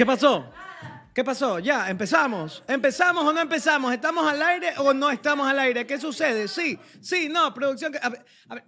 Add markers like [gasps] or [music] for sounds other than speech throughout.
¿Qué pasó? ¿Qué pasó? Ya, empezamos. ¿Empezamos o no empezamos? ¿Estamos al aire o no estamos al aire? ¿Qué sucede? Sí, sí, no, producción. A ver, a ver.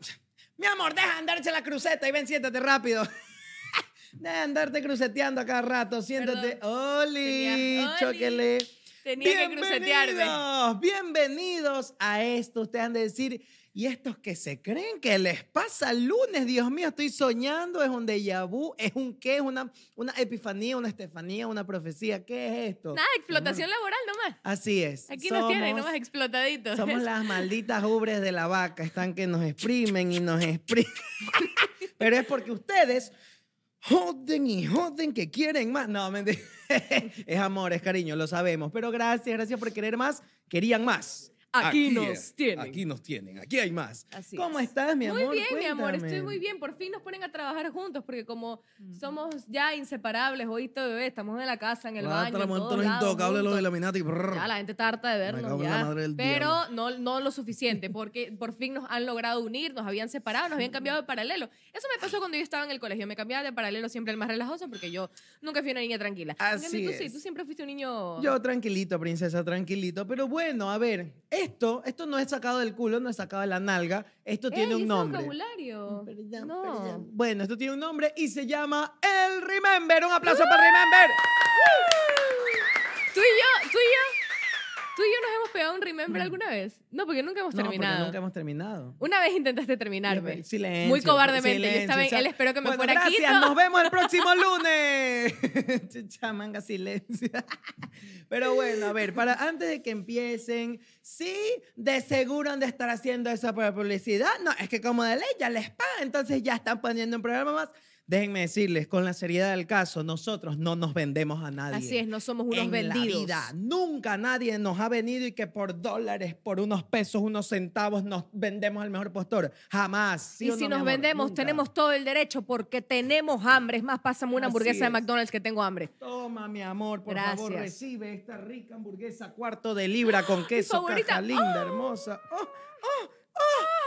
Mi amor, deja de andarse la cruceta y ven, siéntate rápido. [laughs] Deja de andarte cruceteando a cada rato. Siéntate. Tenía- Oli. chóquele. Tenía que crucetearme. Bienvenidos a esto. Ustedes han de decir, y estos que se creen que les pasa el lunes, Dios mío, estoy soñando, es un déjà vu, es un qué, es una, una epifanía, una estefanía, una profecía. ¿Qué es esto? Nada, explotación laboral nomás. Así es. Aquí nos tienen, Somos- nomás explotaditos. Somos [laughs] las malditas ubres de la vaca, están que nos exprimen y nos exprimen. [laughs] Pero es porque ustedes joden y joden que quieren más. No, mentira. [laughs] Es amor, es cariño, lo sabemos. Pero gracias, gracias por querer más. Querían más. Aquí nos tienen. Aquí nos tienen, aquí hay más. Así ¿Cómo es. estás, mi amor? Muy bien, mi amor, estoy muy bien. Por fin nos ponen a trabajar juntos porque como somos ya inseparables, oíste, bebé, estamos en la casa, en el Ah, baño, la en montan todos intocables, los. Illuminati. brrr. Ya la gente está harta de vernos ya. Pero no, no lo suficiente, porque por fin nos han logrado unir, nos habían separado, nos habían cambiado de paralelo. Eso me pasó cuando yo estaba en el colegio. Me cambiaba de paralelo siempre el más relajoso porque yo nunca fui una niña tranquila. Así cambio, tú sí, es. tú siempre fuiste un niño. Yo tranquilito, princesa, tranquilito. Pero bueno, a ver, esto, esto no es sacado del culo, no es sacado de la nalga. Esto Ey, tiene un nombre. vocabulario. Perdón, no. perdón. Bueno, esto tiene un nombre y se llama El Remember. Un aplauso para Remember. Tú y yo, tú y yo, tú y yo nos hemos pegado un remember alguna vez. No, porque nunca hemos Mm. No, porque terminado. nunca hemos terminado. Una vez intentaste terminarme. Silencio. Muy cobardemente. silencio, yo estaba en él, espero que me Bueno, fuera gracias, Quito. nos vemos el próximo [laughs] lunes. [laughs] Manga, silencio. [laughs] Pero bueno, a ver, para antes de que empiecen, sí, de seguro han de estar haciendo eso para publicidad. No, es que como de ley ya les pagan, entonces ya están poniendo un programa más. Déjenme decirles, con la seriedad del caso, nosotros no nos vendemos a nadie. Así es, no somos unos en vendidos. la vida. Nunca nadie nos ha venido y que por dólares, por unos pesos, unos centavos nos vendemos al mejor postor. Jamás. ¿sí y si nos amor? vendemos, Nunca. tenemos todo el derecho porque tenemos hambre. Es más, pásame una Así hamburguesa de. McDonald's que tengo hambre. Toma, mi amor, por favor, Gracias. recibe esta rica hamburguesa cuarto de libra con queso, favorita. caja linda, hermosa. ¡Oh, oh, oh, oh!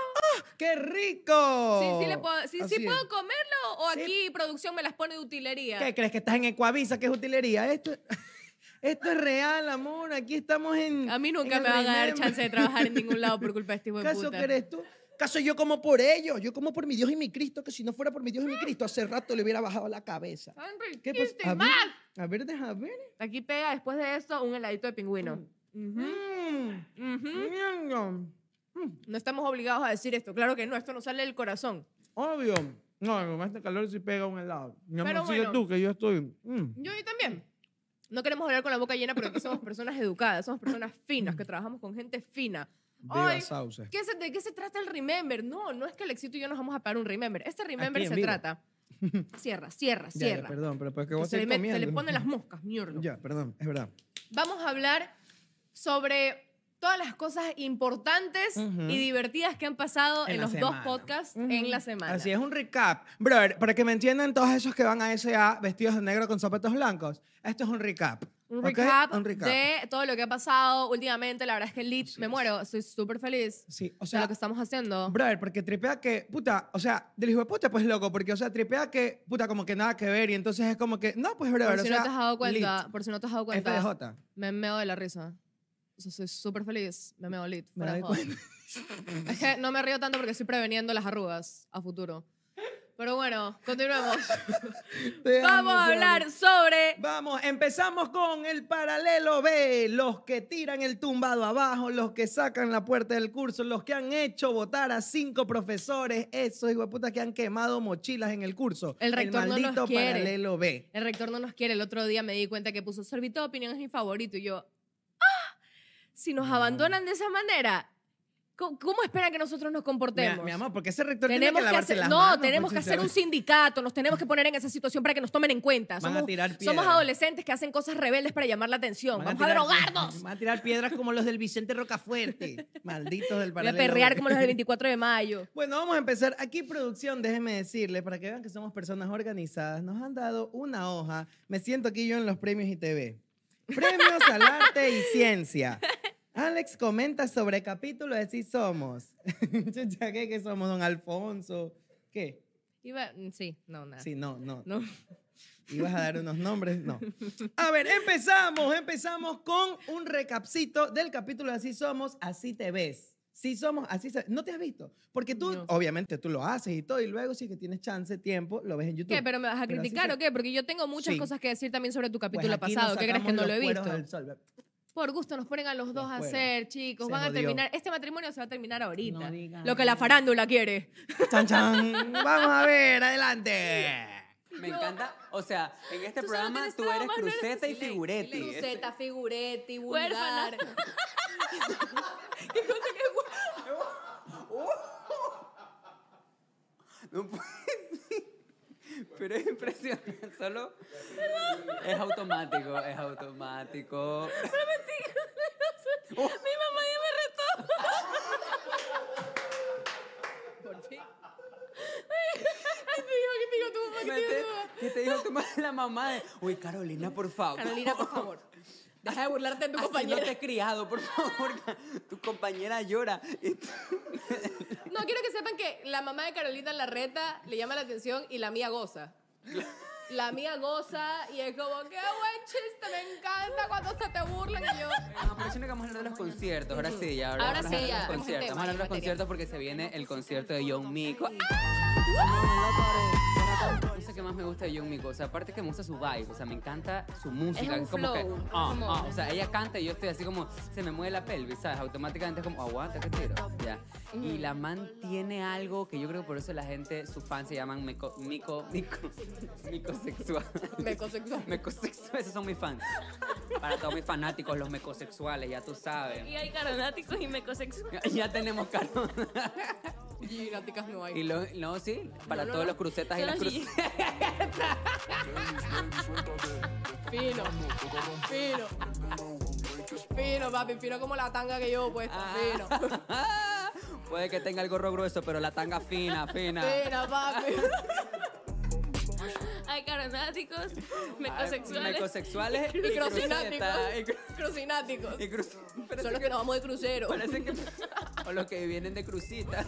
¡Qué rico! Sí, sí, le puedo, sí, sí Así es. puedo comerlo o Sí. aquí producción me las pone de utilería. ¿Qué crees que estás en Ecuavisa, que es utilería? Esto, esto es real, amor. Aquí estamos en. A mí nunca en me van a dar chance de trabajar en ningún lado por culpa de este [laughs] hijo de ¿Caso puta. que eres tú? ¿Caso yo como por ellos? Yo como por mi Dios y mi Cristo, que si no fuera por mi Dios y mi Cristo, hace rato le hubiera bajado la cabeza. ¿Qué pasa? A ver, riquísimas. a ver, deja ver. Aquí pega después de esto un heladito de pingüino. Ujú, Mm, ujú. mm, No estamos obligados a decir esto. Claro que no, esto nos sale del corazón. Obvio. No, con este calor sí pega un helado. Mi amor, Pero sigue bueno. tú, que yo estoy... mm. Yo y también. No queremos hablar con la boca llena, pero aquí somos personas educadas, somos personas finas, que trabajamos con gente fina. Viva Ay, Sauce. ¿qué se- ¿De qué se trata el Remember? No, no es que el éxito y yo nos vamos a pagar un Remember. Este Remember en se vivo. trata. [laughs] Cierra, cierra, Ya, ya, cierra. perdón, pero pues que vos se, le seguís met- se le comiendo. ponen las moscas, mierda. Ya, perdón, es verdad. Vamos a hablar sobre todas las cosas importantes Ujú. y divertidas que han pasado en, En los semana. dos podcasts Ujú. en la semana. Así es, un recap. Brother, para que me entiendan todos esos que van a SA vestidos de negro con zapatos blancos, esto es un recap. Un ¿ok? recap, Un recap. de todo lo que ha pasado últimamente. La verdad es que Lit, me muero, estoy súper feliz Sí, o de sea, lo que estamos haciendo. brother, porque tripea que, puta, o sea, del hijo de puta, pues loco, porque, o sea, tripea que, puta, como que nada que ver, y entonces es como que, no, pues, brother, por si o sea, no te has dado cuenta, lit, por si no te has dado cuenta, FDJ. me meo de la risa. O sea, soy súper feliz, me. Me fuera de doy joda. [laughs] Es que no me río tanto porque estoy preveniendo las arrugas a futuro. Pero bueno, continuemos. [laughs] Te amo, Vamos a te hablar amo. sobre Vamos, empezamos con el paralelo B, los que tiran el tumbado abajo, los que sacan la puerta del curso, los que han hecho votar a cinco profesores, esos puta que han quemado mochilas en el curso. El rector no los maldito quiere. paralelo B. El rector no nos quiere. El otro día me di cuenta que puso Servito de opinión es mi favorito. Y yo. Si nos abandonan de esa manera, ¿Cómo, cómo esperan que nosotros nos comportemos? mi amor, porque ese rector tenemos tiene que que lavarse hacer, las no, manos, tenemos pues, que hacer un sindicato, nos tenemos que poner en esa situación para que nos tomen en cuenta. Van a Somos, tirar somos piedras. adolescentes que hacen cosas rebeldes para llamar la atención. Van Vamos a, tirar- drogarnos. Van a tirar piedras como los del Vicente Rocafuerte. [laughs] Malditos del Voy a paralelo. perrear como los del [laughs] 24 de mayo. Bueno, vamos a empezar. Aquí, producción, déjenme decirle, para que vean que somos personas organizadas, nos han dado una hoja. Me siento aquí yo en los premios ITV. Premios al arte y ciencia. [laughs] Alex comenta sobre capítulo de Sí Somos. Chucha, ¿qué, ¿Qué somos? Don Alfonso. ¿Qué? Iba, mm, sí, no, nada. Sí, no, no. No. ¿Ibas a dar unos nombres? No. [laughs] A ver, empezamos. Empezamos con un recapcito del capítulo de Así Somos, Así Te Ves. Sí somos, así. ¿No te has visto? Porque tú, No. obviamente, tú lo haces y todo, y luego sí que tienes chance, tiempo, lo ves en YouTube. ¿Qué? ¿Pero me vas a criticar o qué? Porque yo tengo muchas Sí. cosas que decir también sobre tu Pues capítulo aquí pasado. ¿Qué crees que no lo he visto? sol. Por gusto nos ponen a los dos a hacer, chicos. Se Van a terminar. Este matrimonio se va a terminar ahorita. No lo que la farándula quiere. ¡Chan, chan! [laughs] Vamos a ver, adelante. Me encanta, o sea, en este Tú programa tú eres más, no eres cruceta y figuretti. Cruceta, figuretti, vulgar. [laughs] ¿Qué cosa que es [laughs] No puede ser. Pero es impresionante, solo es automático, es automático. Mi mamá ya me retó. Por fin. Ay, te digo, ¿qué te digo tu mamá? ¿Qué te digo Mete- tu mamá? ¿Qué te dijo tu madre, la mamá de, uy, Carolina, por favor? Carolina, por favor. Deja de burlarte de tu Así compañera. no te he criado, por favor. Tu compañera llora. No, quiero que sepan que la mamá de Carolina Larreta le llama la atención y la mía goza. La mía goza y es como, qué buen chiste, me encanta cuando se te burlan y yo... No, pero vamos a hablar de los conciertos. Ahora sí, ya. Ahora vamos a sí, ya, los conciertos. Vamos a hablar de los conciertos porque se viene el concierto de John Mico. No sé qué más me gusta de John Mico. O sea, aparte que me gusta su vibe. O sea, me encanta su música. Es un como que. flow, ah, como- ah, o sea, ella canta y yo estoy así como. Se me mueve la pelvis, ¿sabes? Automáticamente es como, aguanta, que tiro. Ya. Y la man tiene algo que yo creo que por eso la gente, sus fans se llaman mico, mico, mico, [laughs] micosexual. Mecosexual. [laughs] Mecosexual, esos son mis fans. Para todos mis fanáticos, los mecosexuales, ya tú sabes. Y hay caronáticos y mecosexuales. [laughs] Ya tenemos caro. No hay. Y lo, no, sí, para No, no, todos no. los crucetas y las crucetas. [laughs] Fino, fino. Fino, papi, fino como la tanga que llevo puesta. Fino. [laughs] Puede que tenga el gorro grueso, pero la tanga fina, fina. Fino, papi. [laughs] Hay caronáticos, Ay, [laughs] mecosexuales. Mecosexuales [laughs] Y y cru- [laughs] Crucináticos. y cru- parece Son los que nos vamos de crucero. Parece que. O los que vienen de crucita.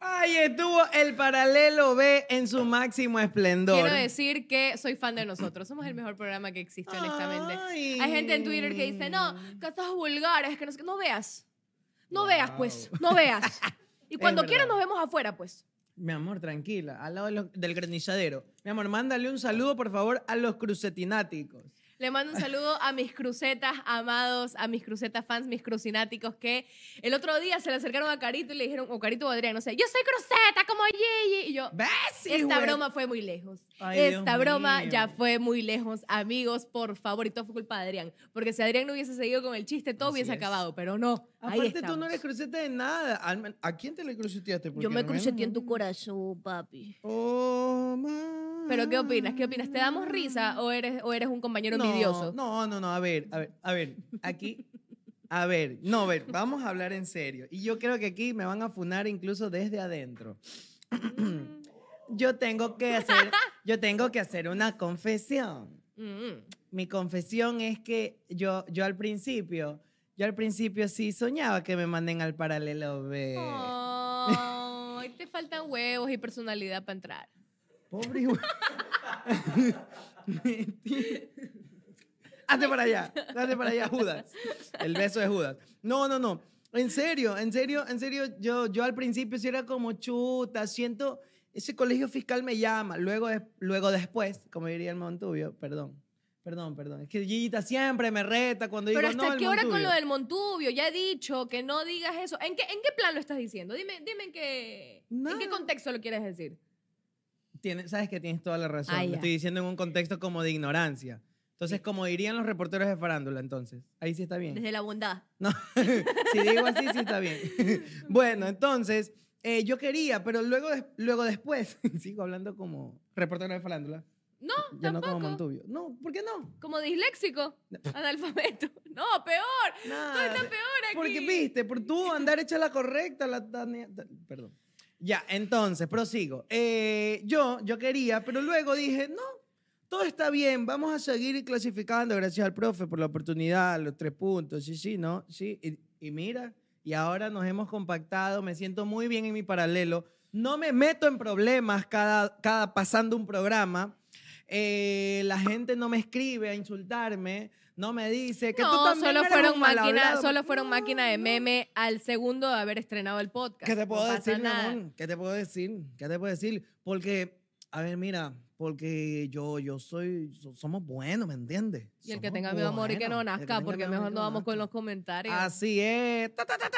Ahí estuvo el paralelo B en su máximo esplendor. Quiero decir que soy fan de nosotros. Somos el mejor programa que existe, honestamente. Ay. Hay gente en Twitter que dice, no, que estás vulgares, que no sé qué". No veas. No veas, pues. No veas. Y cuando quieras nos vemos afuera, pues. Mi amor, tranquila, al lado de los- del granizadero. Mi amor, mándale un saludo, por favor, a los crucetináticos. Le mando un [laughs] saludo a mis crucetas amados, a mis crucetas fans, mis crucináticos, que el otro día se le acercaron a Carito y le dijeron, o Carito o Adrián, no sé, yo soy cruceta como Gigi. Y yo, ¿Ves? Esta broma fue muy lejos. Ay, Esta Dios broma mío. ya fue muy lejos. Amigos, por favor, y todo fue culpa de Adrián. Porque si Adrián no hubiese seguido con el chiste, todo Así hubiese es. acabado. Pero no, Aparte, tú no eres cruceta de nada. ¿A quién te le cruceteaste? Yo me cruceté en tu corazón, papi. Oh, man. Pero ¿qué opinas? ¿Qué opinas? ¿Te damos risa o eres, o eres un compañero no, envidioso? No, no, no. A ver, a ver, a ver. Aquí. A ver, no, a ver, vamos a hablar en serio. Y yo creo que aquí me van a funar incluso desde adentro. yo tengo que hacer, yo tengo que hacer una confesión. Mm. Mi confesión es que yo, yo al principio, yo al principio sí soñaba que me manden al paralelo B. Ay, te faltan huevos y personalidad para entrar. Pobre. Mentira. Hazte para allá, hazte para allá, Judas. El beso de Judas. No, no, no. En serio, en serio, en serio, yo, yo al principio sí era como chuta, siento, ese colegio fiscal me llama. Luego, luego después, como diría el Montubio, perdón, perdón, perdón. Es que Gillita siempre me reta cuando digo, Pero ¿hasta no, el qué hora con Montubio". lo del Montubio? Ya he dicho que no digas eso. ¿En qué, en qué plan lo estás diciendo? Dime, dime en qué, en qué contexto lo quieres decir. Tienes- sabes que tienes toda la razón. Ah, Lo estoy diciendo en un contexto como de ignorancia. Entonces, como dirían los reporteros de farándula, entonces. Ahí sí está bien. Desde la bondad. [laughs] No, [laughs] si digo así, sí está bien. [laughs] bueno, entonces, eh, yo quería, pero luego, luego después, sigo hablando como reportero de farándula. No, Ya no como tampoco. Montubio. No, ¿por qué no? Como disléxico, [laughs] analfabeto. No, peor. Nada. estás peor aquí. Porque viste, por tú andar hecha la correcta, la Tania- ta- Perdón. Ya, entonces, prosigo. Eh, yo, yo quería, pero luego dije, no, todo está bien, vamos a seguir clasificando, gracias al profe por la oportunidad, los tres puntos, sí, sí, ¿no? Sí, y, y mira, y ahora nos hemos compactado, me siento muy bien en mi paralelo, no me meto en problemas cada, cada pasando un programa, eh, la gente no me escribe a insultarme, no me dice que tú no, también solo eres fueron un máquina, solo fueron máquina de meme al segundo de haber estrenado el podcast. ¿Qué te puedo No decir, mi amor? ¿Qué te puedo decir? ¿Qué te puedo decir? Porque, a ver, mira, porque yo, yo soy, so- somos buenos, ¿me entiendes? Y el que Somos tenga miedo a morir que no que nazca, tenga porque mejor no que vamos con los comentarios. Así es. Ta, ta, ta.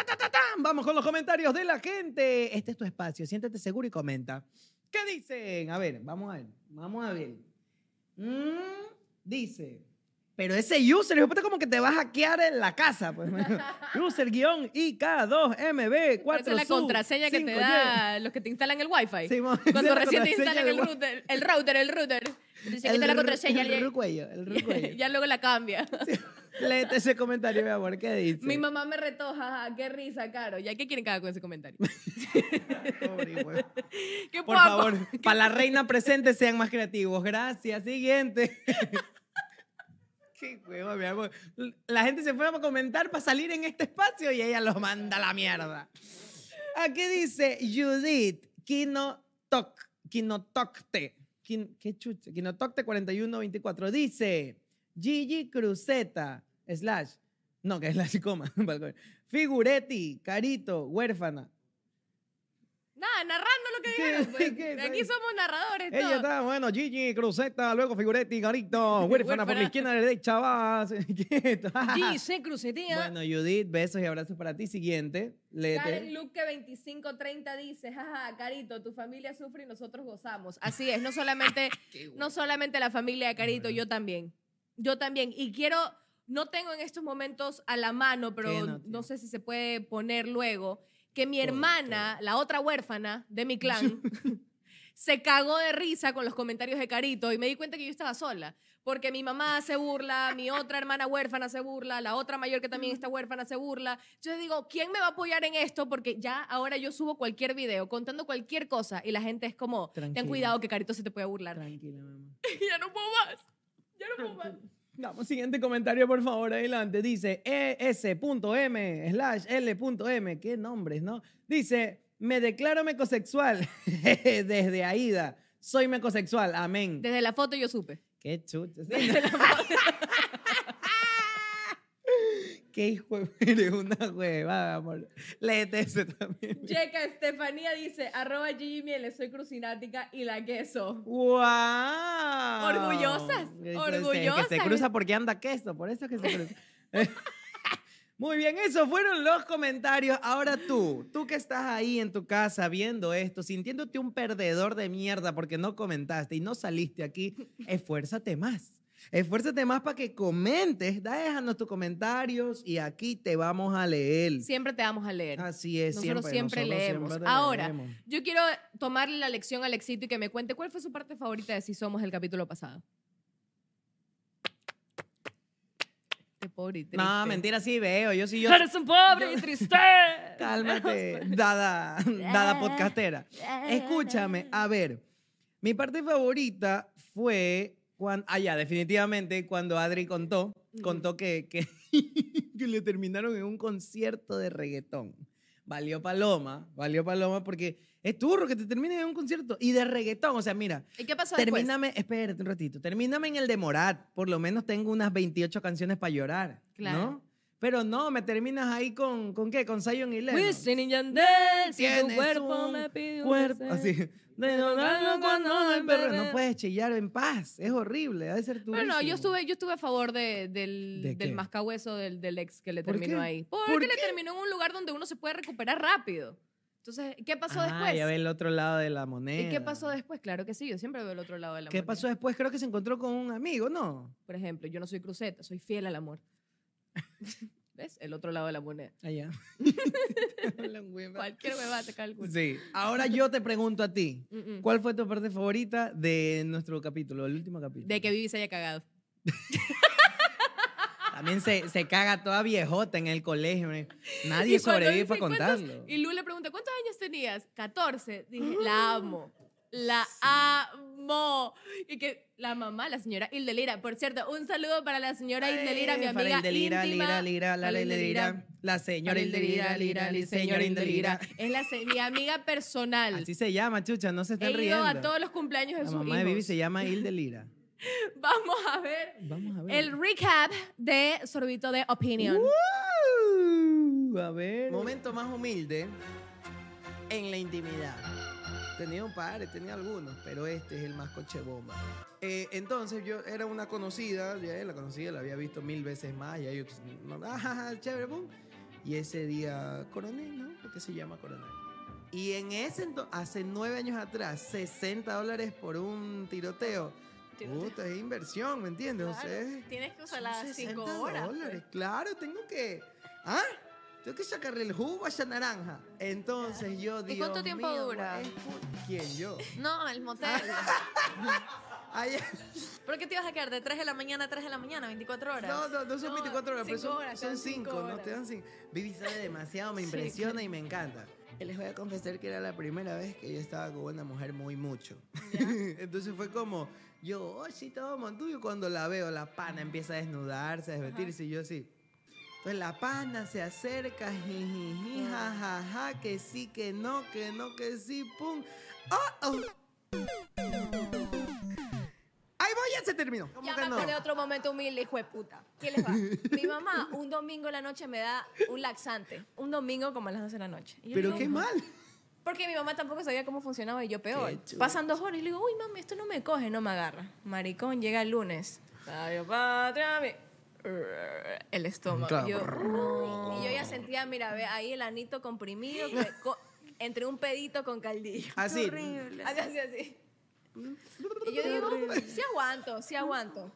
Vamos con los comentarios de la gente. Este es tu espacio. Siéntete seguro y comenta. ¿Qué dicen? A ver, vamos a ver. Vamos a ver. Mm, dice. Pero ese user, hijo puta, como que te va a hackear en la casa. Pues. [laughs] User-IK2MB4. Esa es la contraseña que te da los que te instalan el wifi. [laughs] Es Cuando recién te instalan el router, el router, el router. Dice que está la ru- contraseña. El rucuello, el [laughs] rucuello. ya luego la cambia. [laughs] Léete ese comentario, mi amor. ¿Qué dice? Mi mamá me retó, jaja, qué risa, Caro. ¿Ya qué quieren que haga con ese comentario? [laughs] Pobre güey. ¡Qué Por poco! favor, para la reina presente sean más creativos. Gracias. Siguiente. Qué huevo, mi amor. La gente se fue a comentar para salir en este espacio y ella los manda a la mierda. Aquí dice Judith Kinotok, Kinotocte. Kinotocte 4124. Dice Gigi Cruzeta, slash, no, que slash coma. [laughs] Figuretti, Carito, huérfana. Nada, narrando lo que dijeron. pues. Aquí somos narradores. Ella todos. está, bueno, Gigi, Cruzeta, luego Figuretti, Garito, [laughs] huérfana por la izquierda derecha, va. [laughs] quieto. Dice Crucetía. Bueno, Judith, besos y abrazos para ti. Siguiente, Karen. Luque 2530 dice, jaja, Carito, tu familia sufre y nosotros gozamos. Así es, no solamente, [laughs] no solamente la familia de Carito, yo también. Yo también. Y quiero, no tengo en estos momentos a la mano, ¿Qué pero no sé si se puede poner luego, que mi hermana, la otra huérfana de mi clan, [laughs] [laughs] se cagó de risa con los comentarios de Carito y me di cuenta que yo estaba sola. Porque mi mamá se burla, mi otra hermana huérfana se burla, la otra mayor que también está huérfana se burla. Yo digo, ¿quién me va a apoyar en esto? Porque ya ahora yo subo cualquier video contando cualquier cosa y la gente es como, Tranquila. ten cuidado que Carito se te puede burlar. Tranquila, mamá. [laughs] ya no puedo más. Ya no puedo más. Vamos, siguiente comentario, por favor, adelante. Dice es.m slash l.m. Qué nombres, ¿no? Dice, me declaro mecosexual [laughs] desde Aida. Soy mecosexual, amén. Desde la foto yo supe. Qué chucha. sí. [laughs] Qué hijo de- [laughs] eres una hueva, amor. Léete ese también. Checa Estefanía dice, arroba Gigi Mieles, soy crucinática y la queso. ¡Wow! Orgullosas, es, Que se orgullosas. cruza porque anda queso, por eso es que se cruza. [laughs] Muy bien, esos fueron los comentarios. Ahora tú, tú que estás ahí en tu casa viendo esto, sintiéndote un perdedor de mierda porque no comentaste y no saliste aquí, [laughs] esfuérzate más. Esfuérzate más para que comentes, déjanos tus comentarios y aquí te vamos a leer. Siempre te vamos a leer. Así es, Nosotros siempre, nosotros leemos. siempre Ahora, leemos. yo quiero tomarle la lección al Éxito y que me cuente cuál fue su parte favorita de Si Somos el capítulo pasado. Qué pobre y triste. No, mentira, sí veo. Yo sí, yo. Eres un pobre y triste. [laughs] Cálmate, [laughs] dada, dada podcastera. Escúchame, a ver, mi parte favorita fue cuando, ah, ya, definitivamente, cuando Adri contó, contó que, que, [laughs] que le terminaron en un concierto de reggaetón. Valió paloma, valió paloma porque es turro que te terminen en un concierto y de reggaetón. O sea, mira, ¿Y qué pasó después? termíname, espérate un ratito, termíname en el de Morat. Por lo menos tengo unas 28 canciones para llorar, Claro. ¿no? Pero no, me terminas ahí con, ¿con qué? Con Zion y Lennon. Wisin y Yandel, si tu cuerpo me pide un cuerpo, así. De no darlo cuando me perre- No puedes chillar en paz. Es horrible. Ha de ser tu. Bueno, no, yo estuve, yo estuve a favor de- del, ¿De qué? del mascahueso del, del ex que le ¿Por terminó qué? ahí. ¿Por Porque le qué? terminó en un lugar donde uno se puede recuperar rápido. Entonces, ¿qué pasó Ah, después? ya ve el otro lado de la moneda. ¿Y qué pasó después? Claro que sí, yo siempre veo el otro lado de la ¿Qué moneda. pasó después? Creo que se encontró con un amigo, ¿no? Por ejemplo, yo no soy cruceta, soy fiel al amor. [laughs] ¿Ves? El otro lado de la moneda. Allá. [laughs] Hueva. Cualquier huevada te culo. sí. Ahora yo te pregunto a ti. Mm, mm. ¿Cuál fue tu parte favorita de nuestro capítulo, el último capítulo? De que Vivi se haya cagado. [laughs] También se, se caga toda viejota en el colegio. Y Nadie sobrevive para contarlo. Y Lu le pregunta, ¿cuántos años tenías? 14. Dije, [gasps] la amo. La amo. Y que la mamá, la señora Hildelira. Por cierto, un saludo para la señora Hildelira, mi Eh, amiga Hildelira, íntima. Lira, Lira, la Hildelira, la señora Hildelira, Lira, Lira, señora Hildelira. Es la, se- mi amiga personal. Así se llama, chucha, no se He estén ido riendo. a todos los cumpleaños de La sus mamá de. Vivi se llama [laughs] Hildelira. Vamos a ver Vamos a ver. el recap de Sorbito de Opinion. Uh, a ver. Momento más humilde en la intimidad. Tenía un par, tenía algunos, pero este es el más coche bomba. Eh, entonces yo era una conocida, ya la conocida, la había visto mil veces más, y ahí, pues, no, ah, [laughs] chévere, boom. Y ese día, coronel, ¿no? Porque se llama coronel. Y en ese entonces, hace nueve años atrás, 60 dólares por un tiroteo. Puta, es inversión, ¿me entiendes? O sea, Claro, es- Tienes que usar las 60 cinco horas. dólares. pues. Claro, tengo que. ¿Ah? Tengo que sacarle el jugo a esa naranja. Entonces yo digo. cuánto tiempo dura? ¿Quién? Yo. No, el motel. [laughs] ¿Por qué te ibas a quedar de 3 de la mañana a 3 de la mañana, 24 horas? no, no, no son No, 24 horas, pero cinco son, horas, son te dan cinco 5, ¿no? Te dan 5. Vivi sabe demasiado, me Sí, impresiona claro. y me encanta. Y Les voy a confesar que era la primera vez que yo estaba con una mujer muy mucho. [laughs] Entonces fue como, yo, oh, sí, todo montuyo. Cuando la veo, la pana empieza a desnudarse, a desvestirse, y yo así. Entonces la pana se acerca, jijiji, jajaja, que sí, que no, que no, que sí, pum. ¡Oh, oh! ¡Ahí voy, ya se terminó! ¿Cómo Ya me acordé otro momento humilde, hijo de puta. ¿Qué les va? [laughs] Mi mamá, un domingo en la noche me da un laxante. Un domingo como a las 12 de la noche. Y yo Pero digo, qué mal. Porque mi mamá tampoco sabía cómo funcionaba y yo peor. Pasan dos horas y le digo, uy, mami, esto no me coge, no me agarra. Maricón, llega el lunes. Patria, mi- El estómago. Claro. Yo, uy, y yo ya sentía, mira, ve ahí el anito comprimido que- [laughs] co- entre un pedito con caldillo. Así. Horrible. Así, así, así. Y yo digo, sí aguanto, sí aguanto.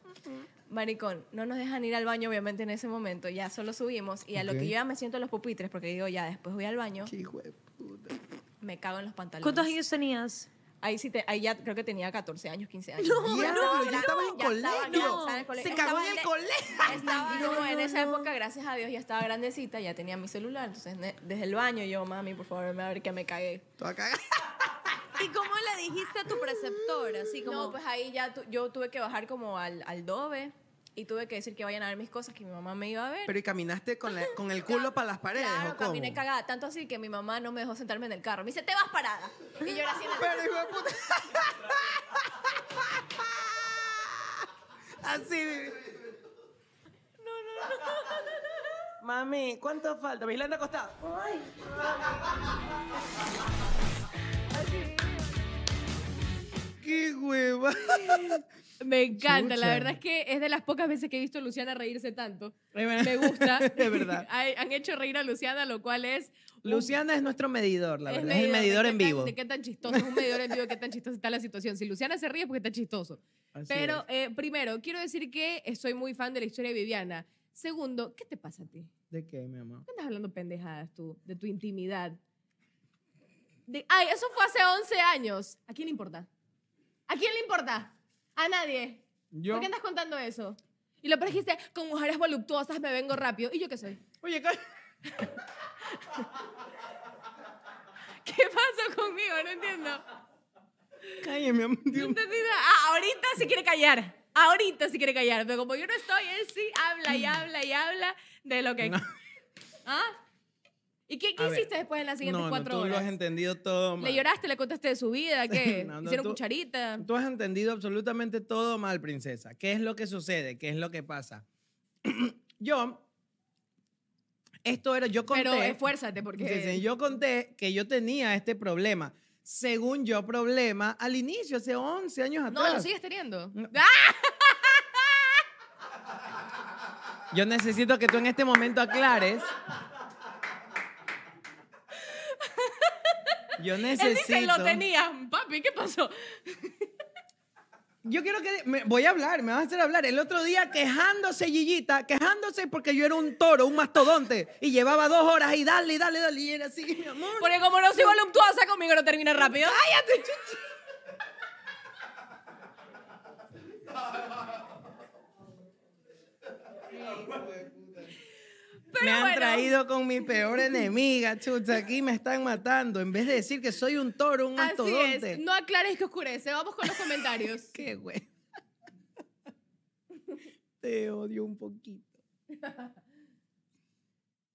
Maricón, no nos dejan ir al baño, obviamente, en ese momento. Ya solo subimos. Y a lo que yo ya me siento en los pupitres, porque digo, ya, después voy al baño, Qué hijo de puta. me cago en los pantalones. ¿Cuántos años tenías? Ahí sí, te, ahí ya creo que tenía 14 años, 15 años. Diablo, ya estaba en Ya estaba, colegio. ya estaba en el colegio. Se cagó en el colegio. Estaba, no, en esa época, gracias a Dios, ya estaba grandecita, ya tenía mi celular. Entonces, ne- desde el baño, yo, mami, por favor, me a ver que me cagué. Toda cagada. [laughs] ¿Y cómo le dijiste a tu preceptor? Así como... No, pues ahí ya tu- yo tuve que bajar como al, al dobe y tuve que decir que vayan a ver mis cosas, que mi mamá me iba a ver. Pero y caminaste con, la- con el [laughs] culo para las paredes, Claro, ¿o cómo? caminé cagada, tanto así que mi mamá no me dejó sentarme en el carro. Me dice, te vas parada. Y yo era así en el- Pero [laughs] hijo de puta. [laughs] Así. No, no, no. Mami, ¿cuánto falta? Vigilante acostado. Ay. ¡Qué hueva! Me encanta, la verdad es que es de las pocas veces que he visto a Luciana reírse tanto. Me gusta. [laughs] Es verdad. [laughs] Han hecho reír a Luciana, lo cual es... un- Luciana es nuestro medidor, la es verdad. es el medidor de en tan- vivo. de qué tan chistoso, es un medidor en vivo de qué tan chistosa está la situación. Si Luciana se ríe es porque está chistoso. Así Pero eh, primero, quiero decir que soy muy fan de la historia de Viviana. Segundo, ¿qué te pasa a ti? ¿De qué, mi amor? ¿Qué andas hablando pendejadas tú? De tu intimidad. De- ay, eso fue hace 11 años. ¿A quién le importa? ¿A quién le importa? A nadie. Yo. ¿Por qué andas contando eso? Y lo peor es que dijiste, con mujeres voluptuosas me vengo rápido. ¿Y yo qué soy? Oye, ca- [laughs] ¿Qué pasó conmigo? No entiendo. cállate, mi amor. No entendí nada. Ah, ahorita sí quiere callar. Ahorita sí quiere callar. Pero como yo no estoy, él sí habla y [laughs] habla y habla de lo que... No. [laughs] ¿Ah? ¿Y qué, qué A ver. hiciste después en las siguientes No, no, cuatro tú lo horas? has entendido todo mal. ¿Le lloraste? ¿Le contaste de su vida? [laughs] ¿Qué? No, no, ¿Hicieron tú- cucharita? Tú has entendido absolutamente todo mal, princesa. ¿Qué es lo que sucede? ¿Qué es lo que pasa? [clears throat] yo, esto era, yo conté. Pero esfuérzate porque... Sí, yo conté que yo tenía este problema. Según yo, problema al inicio, hace 11 años No, atrás. lo sigues teniendo. No. [laughs] ¡Ah! Yo necesito que tú en este momento aclares. Yo Él necesito. dice, lo tenía. Papi, ¿qué pasó? Yo quiero que. me- voy a hablar, me vas a hacer hablar. El otro día quejándose, Gillita, quejándose porque yo era un toro, un mastodonte. Y llevaba dos horas ahí, dale, dale, dale. Y era así, mi amor. Porque como no soy voluptuosa, conmigo no termina rápido. ¡Cállate! Me han bueno. traído con mi peor enemiga, chucha. Aquí me están matando. En vez de decir que soy un toro, un Así mastodonte. es. No aclares que oscurece. Vamos con los comentarios. [laughs] Qué güey. [laughs] Te odio un poquito. [laughs]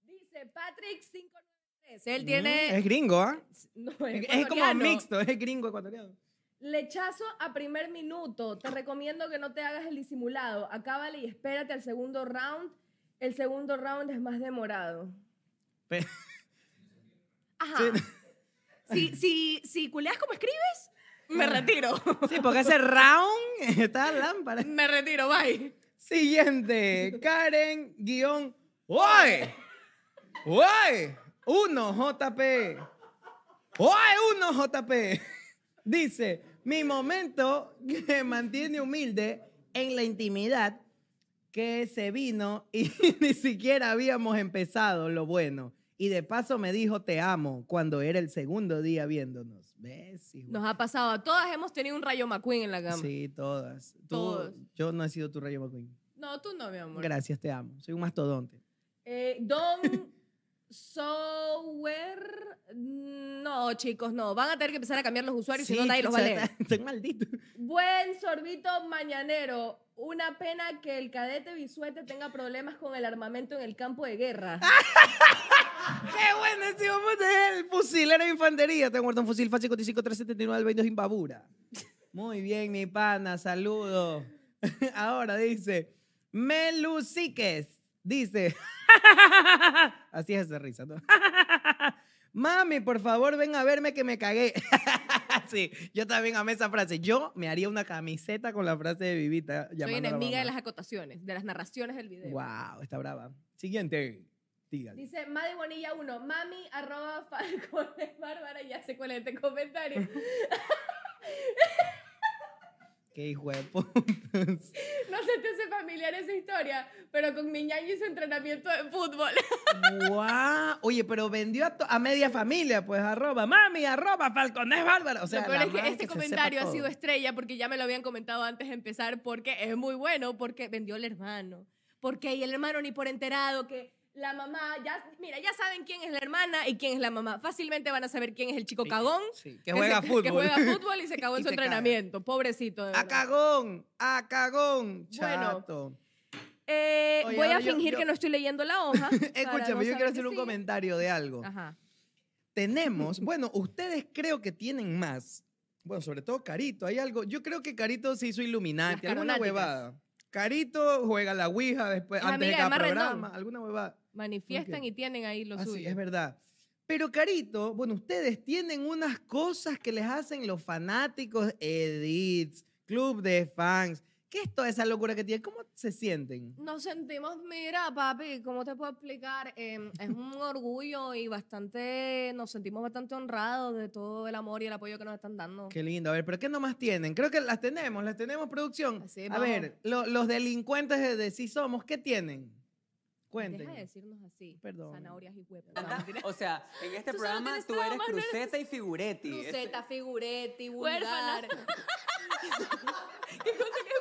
Dice Patrick 593. Él tiene. Mm, Es gringo, ¿ah? No, Es, es como mixto, es gringo ecuatoriano. Lechazo a primer minuto. Te recomiendo que no te hagas el disimulado. Acábale y espérate al segundo round. El segundo round es más demorado. Pe- Ajá. Si, si, si culeas como escribes, me retiro. Sí, porque ese round [laughs] está lámpara. me retiro, bye. Siguiente, Karen guion. ¡Oye! ¡Oye! Uno, JP. ¡Oye! Uno, JP. Dice, mi momento que mantiene humilde en la intimidad que se vino y [laughs] ni siquiera habíamos empezado lo bueno. Y de paso me dijo te amo cuando era el segundo día viéndonos. ¿Ves? hijo? Nos ha pasado. A todas hemos tenido un rayo McQueen en la cama. Sí, todas. Tú- Todos. Yo no he sido tu rayo McQueen. No, tú no, mi amor. Gracias, te amo. Soy un mastodonte. Eh, Don Sower. No, chicos, no. Van a tener que empezar a cambiar los usuarios, si no nadie los va a leer. [laughs] Estoy maldito. Buen sorbito mañanero. Una pena que el cadete Bisuete tenga problemas con el armamento en el campo de guerra. [laughs] ¡Qué bueno! Si vamos a el fusilero de infantería. Tengo muerto un fusil fácil 55 379 del 22 Imbabura. Muy bien, mi pana. Saludos. [laughs] Ahora dice, Melusiques. Dice, [laughs] [laughs] así es esa risa, ¿no? [laughs] Mami, por favor, ven a verme que me cagué. sí, yo también amé esa frase. Yo me haría una camiseta con la frase de Vivita. Soy enemiga de las acotaciones, de las narraciones del video. Wow, está brava. Siguiente. Dígale. Dice Madi Bonilla 1, mami arroba falcones bárbara, ya sé cuál es este comentario. Qué hijo de. [laughs] No se te hace familiar esa historia, pero con mi ñaño y su entrenamiento de fútbol. Guau. Oye, pero vendió a, media familia, pues arroba, mami, arroba, falcones bárbara. O sea, la es que este comentario ha sido estrella porque ya me lo habían comentado antes de empezar porque es muy bueno, porque vendió el hermano. Porque y el hermano ni por enterado que la mamá, ya, mira, ya saben quién es la hermana y quién es la mamá. Fácilmente van a saber quién es el chico cagón. Sí, que juega se- fútbol. Que juega fútbol y se [laughs] cagó en su se caga. entrenamiento. Pobrecito. de A cagón, a cagón, Bueno. chato. Eh, Oye, voy a yo- fingir yo- que no estoy leyendo la hoja. [laughs] Escúchame, no yo quiero que hacer un sí. comentario de algo. Ajá. Tenemos, [laughs] bueno, ustedes creo que tienen más. Bueno, sobre todo Carito, hay algo. Yo creo que Carito se hizo Illuminati, Las alguna huevada. Carito juega la Ouija después, antes de cada programa, alguna huevada. Manifiestan y tienen ahí lo Ah, sí, suyo. es verdad. Pero Carito, bueno, ustedes tienen unas cosas que les hacen los fanáticos, edits, club de fans. ¿Qué es toda esa locura que tienen? ¿Cómo se sienten? Nos sentimos, mira, papi, ¿cómo te puedo explicar? Eh, es un orgullo y bastante, nos sentimos bastante honrados de todo el amor y el apoyo que nos están dando. Qué lindo. A ver, ¿pero qué nomás tienen? Creo que las tenemos, las tenemos, producción. Así, A ver, lo- los delincuentes de, de Sí Somos, ¿qué tienen? Cuenten. Deja de decirnos así. Perdón. Zanahorias y huevos. O sea, en este programa tú eres Cruceta y Figuretti. Este- Cruceta, figuretti, vulgar. [laughs] ¿Qué cosa que es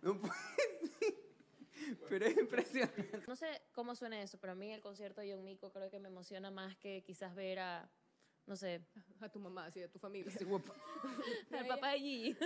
[laughs] No puede ser. Pero es impresionante. No sé cómo suena eso, pero a mí el concierto de John Mico creo que me emociona más que quizás ver a, no sé, A tu mamá, así, a tu familia. [laughs] al papá de Gigi.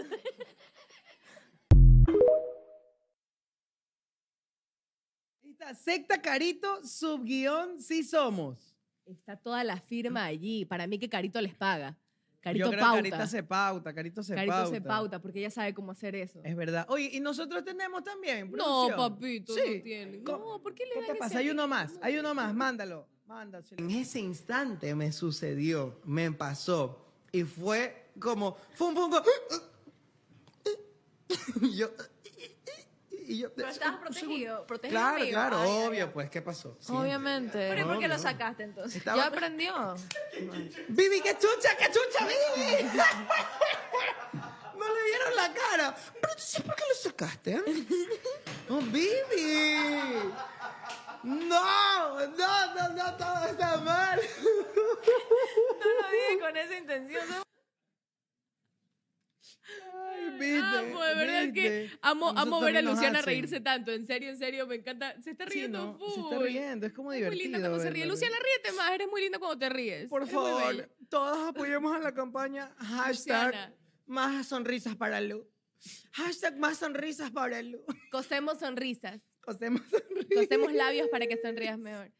Está, Secta Carito, subguión Sí Somos. Está toda la firma allí. Para mí que Carito les paga. Carito Yo creo pauta. que Carita se pauta, Carito se Carito pauta. se pauta porque ella sabe cómo hacer eso. Es verdad. Oye, ¿y nosotros tenemos también? No, papito, Sí. no tienen. ¿Cómo? No, ¿por qué le ¿Qué dan te ese pasa? Hay uno más, hay uno más, mándalo. Mándaselo. En ese instante me sucedió, me pasó. Y fue como, fue un poco. [laughs] Yo, Y yo, Pero estabas protegido, protegido Claro, claro, Ay, obvio, pues, ¿qué pasó? Sí. Obviamente. Pero ¿y por qué Obvio. lo sacaste entonces? Estaba- Ya aprendió. Vivi, qué chucha, qué chucha, Vivi. [laughs] No le vieron la cara. Pero entonces, ¿por qué lo sacaste? eh? Oh, Vivi. No, no, no, no, todo está mal. [laughs] No lo dije con esa intención. ¿no? Ay, viste, Que amo, amo ver a Luciana reírse tanto. En serio, en serio, me encanta. Se está Sí, riendo no, full. se está riendo, es como Es muy linda divertido. cuando se ríe. Luciana, ríete más. Eres muy linda cuando te ríes. Por Eres favor, todos apoyemos a la campaña hashtag Luciana. más sonrisas para Lu. Hashtag más sonrisas para Lu. Cosemos sonrisas. Cosemos [laughs] sonrisas. Cosemos labios para que sonrías mejor.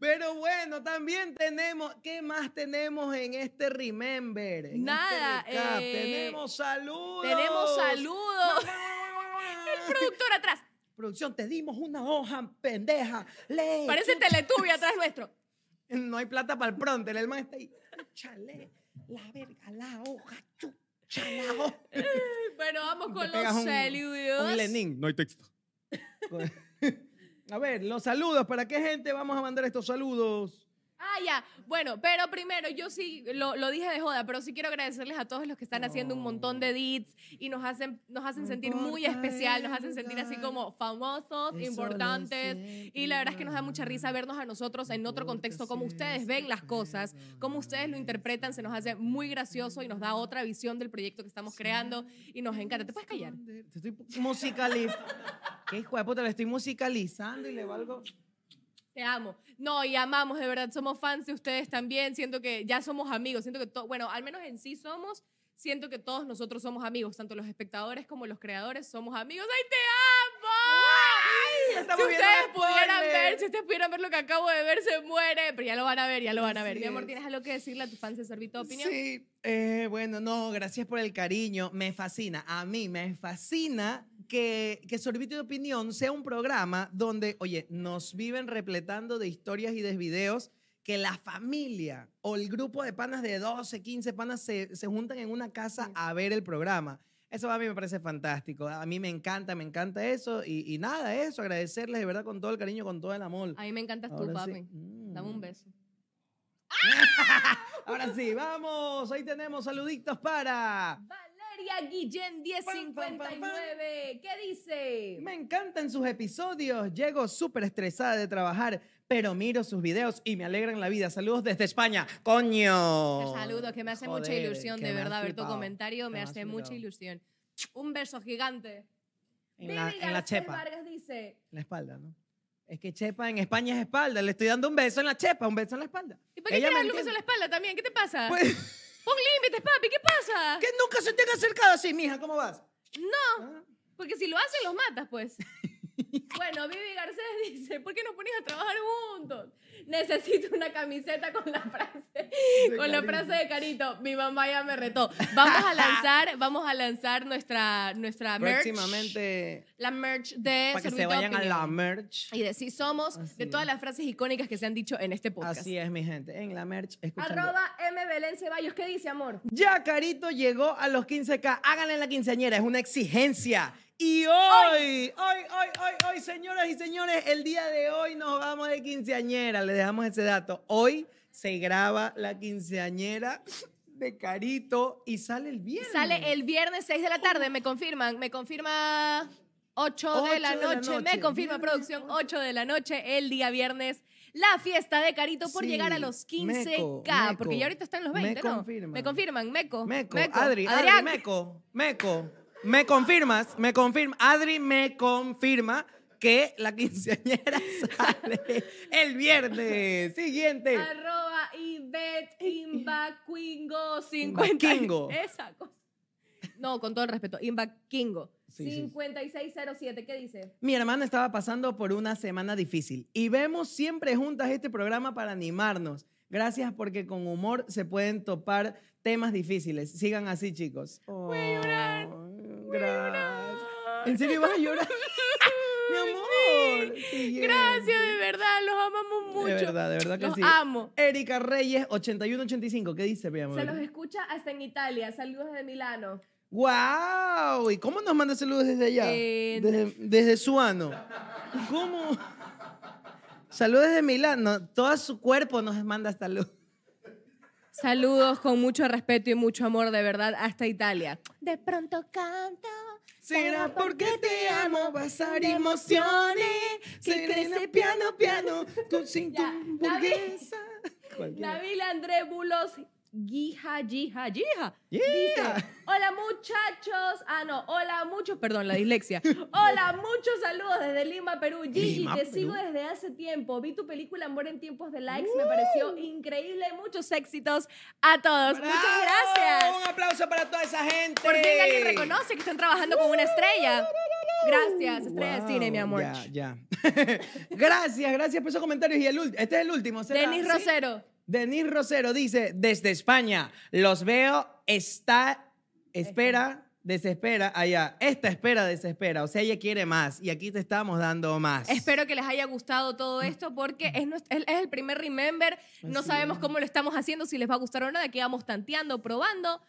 Pero bueno, también tenemos, ¿qué más tenemos en este Remember? En Nada, este recap? eh, tenemos saludos. Tenemos saludos. [laughs] El productor atrás. Producción, te dimos una hoja, pendeja. Lee. Parece Teletubby atrás nuestro. [laughs] No hay plata para el pronto, el man está ahí. Chale, la verga, la hoja, chucha, la hoja. Bueno, vamos con los un- saludos. Un Lenin. No hay texto. [laughs] A ver, los saludos. ¿Para qué gente vamos a mandar estos saludos? Ah, ya. Bueno, pero primero, yo sí, lo, lo dije de joda, pero sí quiero agradecerles a todos los que están haciendo un montón de edits y nos hacen, nos hacen sentir muy especial, nos hacen sentir así como famosos, es importantes. Y la verdad es que nos da mucha risa vernos a nosotros en otro contexto, como ustedes ven las cosas, como ustedes lo interpretan, se nos hace muy gracioso y nos da otra visión del proyecto que estamos creando y nos encanta. ¿Te puedes callar? Te estoy musicalizando. [laughs] ¿Qué hijo de puta? Le estoy musicalizando y le valgo. Te amo. No, y amamos, de verdad, somos fans de ustedes también. Siento que ya somos amigos. Siento que, to- bueno, al menos en sí somos. Siento que todos nosotros somos amigos, tanto los espectadores como los creadores somos amigos. ¡Ay, te amo! estamos si viendo ustedes pudieran ver, si ustedes pudieran ver lo que acabo de ver, se muere. Pero ya lo van a ver, ya lo van a ver. Así Mi amor, es. ¿tienes algo que decirle a tus fans de Servito Opinión? Sí, eh, bueno, no, gracias por el cariño. Me fascina, a mí me fascina que, que Sorbito de Opinión sea un programa donde, oye, nos viven repletando de historias y de videos que la familia o el grupo de panas de 12, 15 panas se, se juntan en una casa a ver el programa. Eso a mí me parece fantástico. A mí me encanta, me encanta eso. Y, y nada, eso, agradecerles de verdad con todo el cariño, con todo el amor. A mí me encantas tú, Ahora sí. papi. Dame un Mm. beso. [laughs] Ahora sí, vamos. Hoy tenemos saluditos para... Valeria Guillén Pam, pam, pam, 1059. ¿Qué dice? Me encantan sus episodios. Llego súper estresada de trabajar, pero miro sus videos y me alegran la vida. Saludos desde España. ¡Coño! Saludos, que me hace mucha Joder, ilusión, que de verdad, ver tu comentario, me me hace mucha ilusión. Un beso gigante. En la, en la chepa. Vargas dice, En la espalda, ¿no? Es que chepa en España es espalda. Le estoy dando un beso en la chepa, un beso en la espalda. ¿y por qué Ella me darle un beso en la espalda también? ¿Qué te pasa? Pues, Pon límites, papi, ¿qué pasa? que nunca se te han acercado así, mija. ¿Cómo vas? No, Ah. porque si lo hacen, los matas, pues. [laughs] bueno, Vivi Garcés dice, ¿por qué nos pones a trabajar juntos? Necesito una camiseta con la frase, [laughs] con la frase de Carito. Mi mamá ya me retó. Vamos a [laughs] lanzar, vamos a lanzar nuestra, nuestra merch. Próximamente, La merch de para que se vayan a la merch. Y de sí somos, Así de todas las frases icónicas que se han dicho en este podcast. Así es, mi gente. En la merch, escuchando. Arroba M. Belén Ceballos, ¿qué dice, amor? Ya Carito llegó a los 15K. Háganle la quinceañera, es una exigencia. Y hoy, hoy, hoy, hoy, hoy, señoras y señores, el día de hoy nos vamos de quinceañera. Le dejamos ese dato. Hoy se graba la quinceañera de Carito y sale el viernes. Sale el viernes 6 de la tarde, me confirman, me confirma 8 de la Ocho de la noche, me confirma viernes, producción 8 de la noche, el día viernes. La fiesta de Carito por Sí, llegar a los 15K, Meco, porque ya ahorita están los Me 20, ¿no? confirman. Me confirman, Meco. Meco, Meco, Adri, Adri. Meco, Meco. Me confirmas, me confirma, Adri me confirma que la quinceañera [laughs] sale el viernes. Siguiente. Arroba Ivette Imbaquingo 50. Imbaquingo. Esa cosa. No, con todo el respeto. Imbaquingo. Sí, sí. 5607, ¿qué dice? Mi hermana estaba pasando por una semana difícil y vemos siempre juntas este programa para animarnos. Gracias porque con humor se pueden topar temas difíciles. Sigan así, chicos. Voy a llorar. Gracias. ¿En serio vas a llorar? Mi amor. Siguiente. Gracias, de verdad, los amamos mucho. De verdad, de verdad que los sí. amo. Erika Reyes, 8185. ¿Qué dice, mi amor? Se los escucha hasta en Italia. Saludos de Milano. ¡Wow! ¿Y cómo nos manda saludos desde allá? Eh, desde, desde su ano. ¿Cómo? Saludos desde Milán. No, todo su cuerpo nos manda salud. Saludos con mucho respeto y mucho amor, de verdad, hasta Italia. De pronto canto. Será porque te amo, basar emociones. Serena, piano, piano, sin [laughs] tu Ya, hamburguesa. [laughs] Cualquiera. Nabil André Bulos Guija, Gija, Gija. Dice, hola muchachos. Ah, no, hola muchos, perdón, la dislexia. [laughs] Hola, muchos saludos desde Lima, Perú. Gigi, Lima, te Perú. sigo desde hace tiempo. Vi tu película Amor en tiempos de likes, me pareció increíble. Muchos éxitos a todos. Muchas ¡Bravo! gracias. Un aplauso para toda esa gente. Por fin alguien reconoce que están trabajando con una estrella. Gracias, estrella de Wow, cine, mi amor. Ya, ya. [laughs] gracias, gracias por esos comentarios. Y el este es el último. Denis ¿Sí? Rosero. Denis Rosero dice, desde España, los veo, está, espera, desespera, allá, esta espera, desespera, o sea, ella quiere más y aquí te estamos dando más. Espero que les haya gustado todo esto porque es, el primer Remember. No Así sabemos es. cómo lo estamos haciendo, si les va a gustar o no. De aquí vamos tanteando, probando.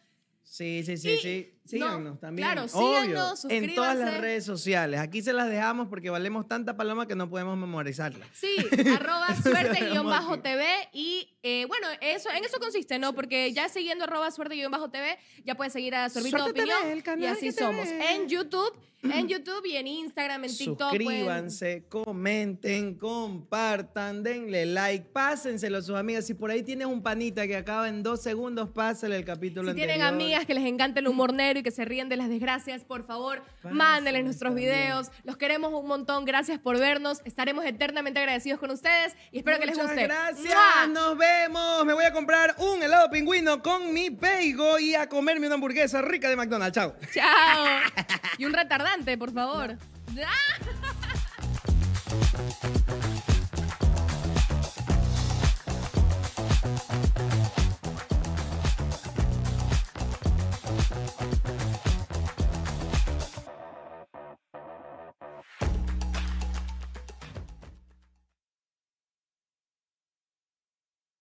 Sí, sí, sí, Y- sí. No, Síganos también. claro, obvio, síganos, En todas las suscríbanse. redes sociales. Aquí se las dejamos porque valemos tanta paloma que no podemos memorizarla. Sí, [laughs] arroba suerte guion Vamos bajo aquí. TV y eh, bueno, eso, en eso consiste, ¿no? Porque ya siguiendo arroba suerte guion bajo TV, ya puedes seguir a Sorbito Suerte TV, Opinión el canal y así somos. ve. En YouTube, en YouTube y en Instagram, en TikTok. pueden- Suscríbanse, comenten, compartan, denle like, pásenselo a sus amigas. Si por ahí tienes un panita que acaba en dos segundos, pásale el capítulo Si tienen amigas que les encanta el humor negro y que se ríen de las desgracias, por favor, mándenles nuestros videos. Los queremos un montón. Gracias por vernos. Estaremos eternamente agradecidos con ustedes y espero que les guste. gracias, ¡Mua! nos vemos. Me voy a comprar un helado pingüino con mi peigo y a comerme una hamburguesa rica de McDonald's. Chao. Chao. [laughs] Y un retardante, por favor. ¡Ah! [laughs]